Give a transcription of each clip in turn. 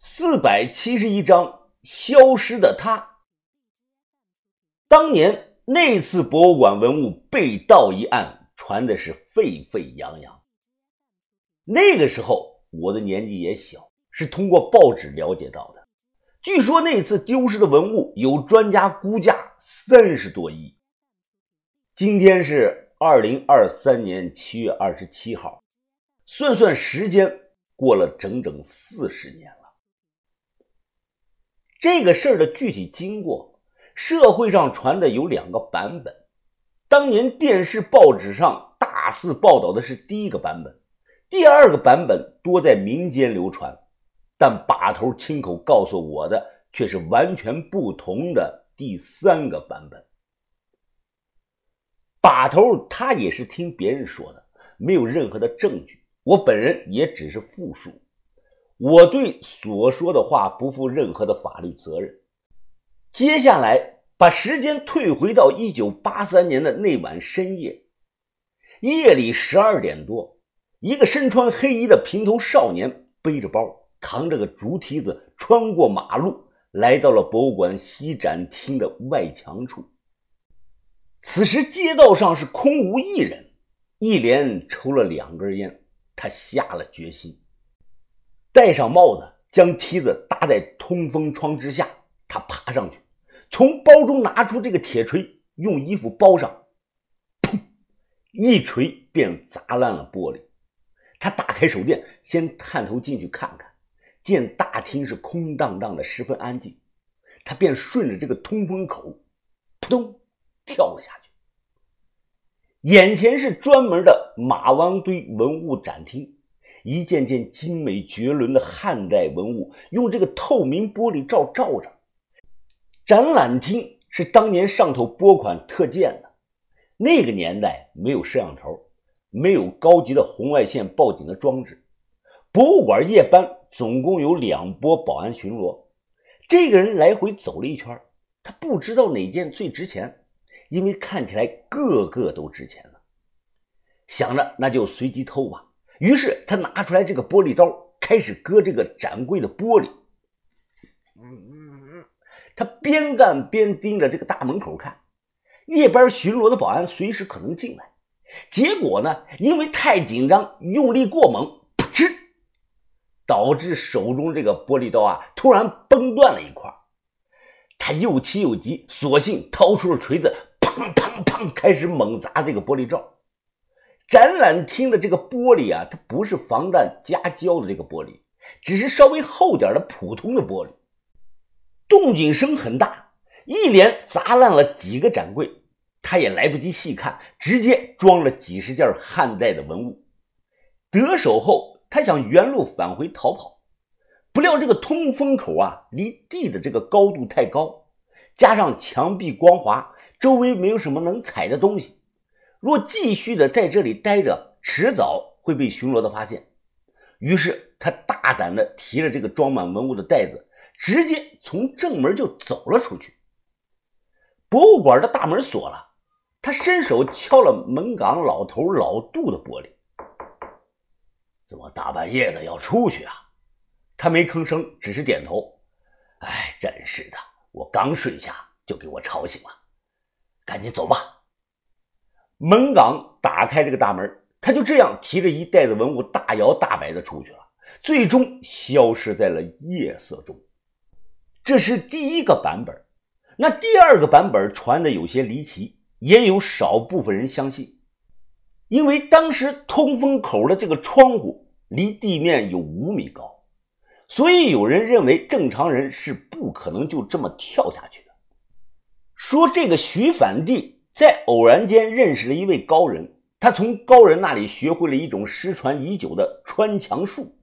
四百七十一章消失的他。当年那次博物馆文物被盗一案传的是沸沸扬扬。那个时候我的年纪也小，是通过报纸了解到的。据说那次丢失的文物有专家估价三十多亿。今天是二零二三年七月二十七号，算算时间，过了整整四十年。这个事儿的具体经过，社会上传的有两个版本。当年电视、报纸上大肆报道的是第一个版本，第二个版本多在民间流传。但把头亲口告诉我的却是完全不同的第三个版本。把头他也是听别人说的，没有任何的证据，我本人也只是复述。我对所说的话不负任何的法律责任。接下来，把时间退回到一九八三年的那晚深夜，夜里十二点多，一个身穿黑衣的平头少年背着包，扛着个竹梯子，穿过马路，来到了博物馆西展厅的外墙处。此时，街道上是空无一人，一连抽了两根烟，他下了决心。戴上帽子，将梯子搭在通风窗之下。他爬上去，从包中拿出这个铁锤，用衣服包上，砰！一锤便砸烂了玻璃。他打开手电，先探头进去看看，见大厅是空荡荡的，十分安静。他便顺着这个通风口，扑通跳了下去。眼前是专门的马王堆文物展厅。一件件精美绝伦的汉代文物，用这个透明玻璃罩罩着。展览厅是当年上头拨款特建的，那个年代没有摄像头，没有高级的红外线报警的装置。博物馆夜班总共有两波保安巡逻。这个人来回走了一圈，他不知道哪件最值钱，因为看起来个个都值钱呢。想着那就随机偷吧。于是他拿出来这个玻璃刀，开始割这个展柜的玻璃。他边干边盯着这个大门口看，夜班巡逻的保安随时可能进来。结果呢，因为太紧张，用力过猛，噗嗤，导致手中这个玻璃刀啊突然崩断了一块。他又气又急，索性掏出了锤子，砰砰砰，开始猛砸这个玻璃罩。展览厅的这个玻璃啊，它不是防弹加胶的这个玻璃，只是稍微厚点的普通的玻璃。动静声很大，一连砸烂了几个展柜，他也来不及细看，直接装了几十件汉代的文物。得手后，他想原路返回逃跑，不料这个通风口啊，离地的这个高度太高，加上墙壁光滑，周围没有什么能踩的东西。若继续的在这里待着，迟早会被巡逻的发现。于是他大胆的提着这个装满文物的袋子，直接从正门就走了出去。博物馆的大门锁了，他伸手敲了门岗老头老杜的玻璃：“怎么大半夜的要出去啊？”他没吭声，只是点头。“哎，真是的，我刚睡下就给我吵醒了。赶紧走吧。”门岗打开这个大门，他就这样提着一袋子文物，大摇大摆的出去了，最终消失在了夜色中。这是第一个版本，那第二个版本传的有些离奇，也有少部分人相信，因为当时通风口的这个窗户离地面有五米高，所以有人认为正常人是不可能就这么跳下去的。说这个徐反帝。在偶然间认识了一位高人，他从高人那里学会了一种失传已久的穿墙术，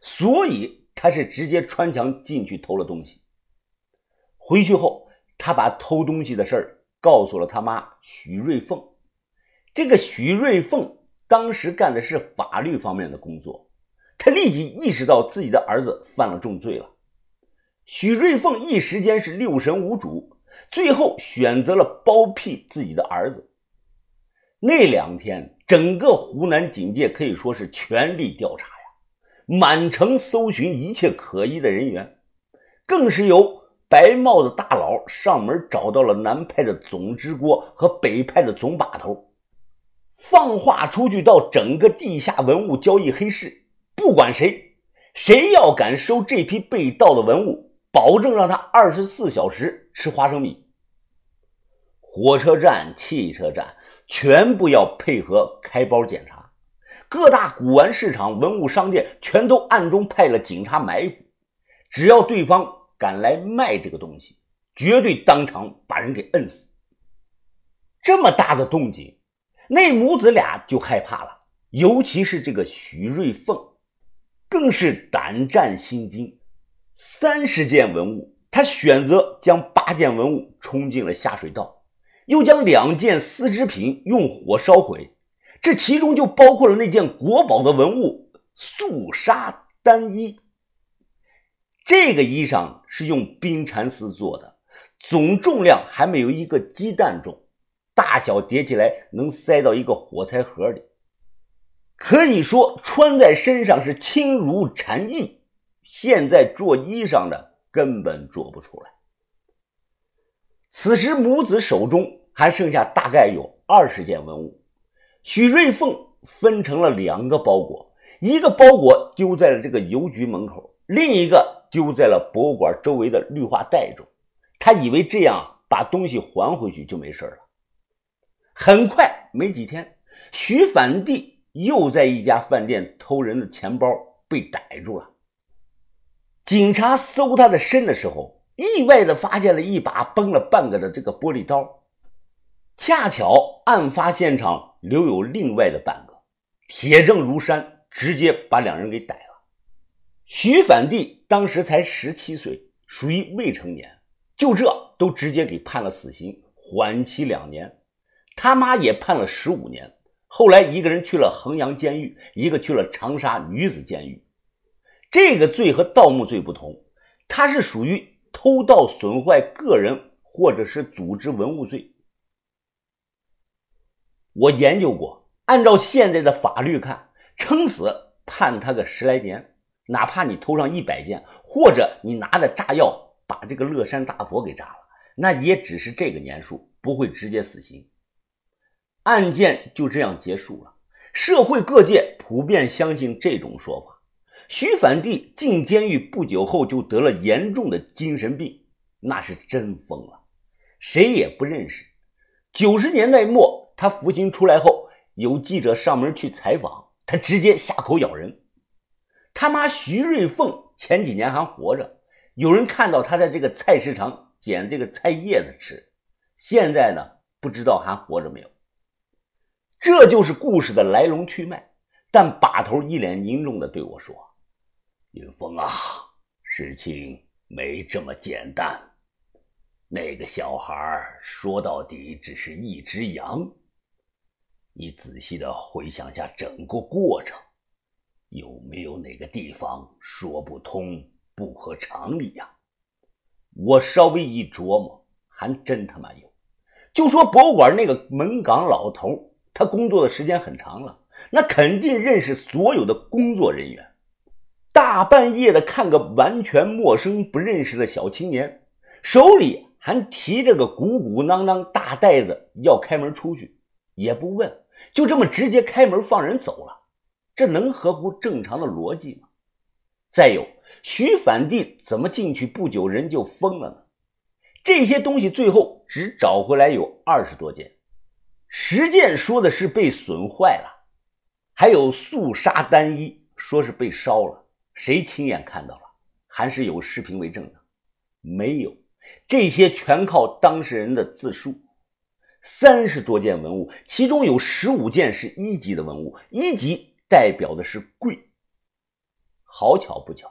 所以他是直接穿墙进去偷了东西。回去后，他把偷东西的事儿告诉了他妈许瑞凤。这个许瑞凤当时干的是法律方面的工作，他立即意识到自己的儿子犯了重罪了。许瑞凤一时间是六神无主。最后选择了包庇自己的儿子。那两天，整个湖南警界可以说是全力调查呀，满城搜寻一切可疑的人员，更是由白帽子大佬上门找到了南派的总支锅和北派的总把头，放话出去到整个地下文物交易黑市，不管谁，谁要敢收这批被盗的文物，保证让他二十四小时吃花生米。火车站、汽车站全部要配合开包检查，各大古玩市场、文物商店全都暗中派了警察埋伏，只要对方敢来卖这个东西，绝对当场把人给摁死。这么大的动静，那母子俩就害怕了，尤其是这个许瑞凤，更是胆战心惊。三十件文物，他选择将八件文物冲进了下水道。又将两件丝织品用火烧毁，这其中就包括了那件国宝的文物素纱单衣。这个衣裳是用冰蚕丝做的，总重量还没有一个鸡蛋重，大小叠起来能塞到一个火柴盒里，可以说穿在身上是轻如蝉翼。现在做衣裳的根本做不出来。此时，母子手中还剩下大概有二十件文物。许瑞凤分成了两个包裹，一个包裹丢在了这个邮局门口，另一个丢在了博物馆周围的绿化带中。他以为这样把东西还回去就没事了。很快，没几天，许反帝又在一家饭店偷人的钱包被逮住了。警察搜他的身的时候。意外的发现了一把崩了半个的这个玻璃刀，恰巧案发现场留有另外的半个，铁证如山，直接把两人给逮了。徐反帝当时才十七岁，属于未成年，就这都直接给判了死刑，缓期两年。他妈也判了十五年，后来一个人去了衡阳监狱，一个去了长沙女子监狱。这个罪和盗墓罪不同，它是属于。偷盗损坏个人或者是组织文物罪，我研究过，按照现在的法律看，撑死判他个十来年，哪怕你偷上一百件，或者你拿着炸药把这个乐山大佛给炸了，那也只是这个年数，不会直接死刑。案件就这样结束了，社会各界普遍相信这种说法。徐反帝进监狱不久后就得了严重的精神病，那是真疯了，谁也不认识。九十年代末，他服刑出来后，有记者上门去采访，他直接下口咬人。他妈徐瑞凤前几年还活着，有人看到他在这个菜市场捡这个菜叶子吃，现在呢，不知道还活着没有。这就是故事的来龙去脉。但把头一脸凝重地对我说。云峰啊，事情没这么简单。那个小孩说到底只是一只羊。你仔细的回想下整个过程，有没有哪个地方说不通、不合常理呀？我稍微一琢磨，还真他妈有。就说博物馆那个门岗老头，他工作的时间很长了，那肯定认识所有的工作人员。大半夜的看个完全陌生不认识的小青年，手里还提着个鼓鼓囊囊大袋子，要开门出去，也不问，就这么直接开门放人走了，这能合乎正常的逻辑吗？再有，徐反帝怎么进去不久人就疯了呢？这些东西最后只找回来有二十多件，十件说的是被损坏了，还有素纱单衣说是被烧了。谁亲眼看到了？还是有视频为证的？没有，这些全靠当事人的自述。三十多件文物，其中有十五件是一级的文物，一级代表的是贵。好巧不巧，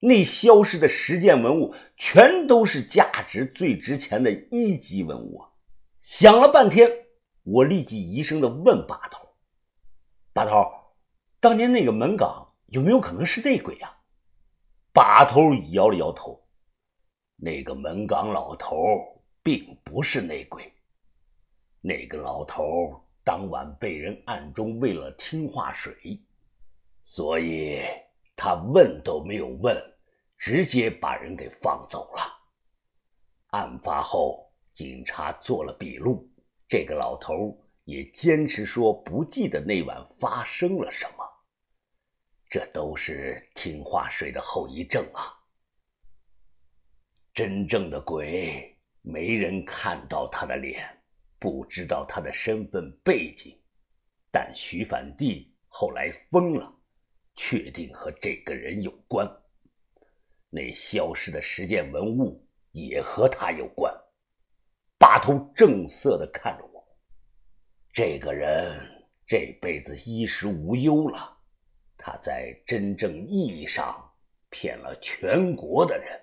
那消失的十件文物全都是价值最值钱的一级文物啊！想了半天，我立即疑声的问把头：“把头，当年那个门岗？”有没有可能是内鬼呀？把头摇了摇头，那个门岗老头并不是内鬼。那个老头当晚被人暗中喂了听话水，所以他问都没有问，直接把人给放走了。案发后，警察做了笔录，这个老头也坚持说不记得那晚发生了什么。这都是听话水的后遗症啊！真正的鬼，没人看到他的脸，不知道他的身份背景，但徐反帝后来疯了。确定和这个人有关，那消失的十件文物也和他有关。把头正色的看着我，这个人这辈子衣食无忧了，他在真正意义上骗了全国的人。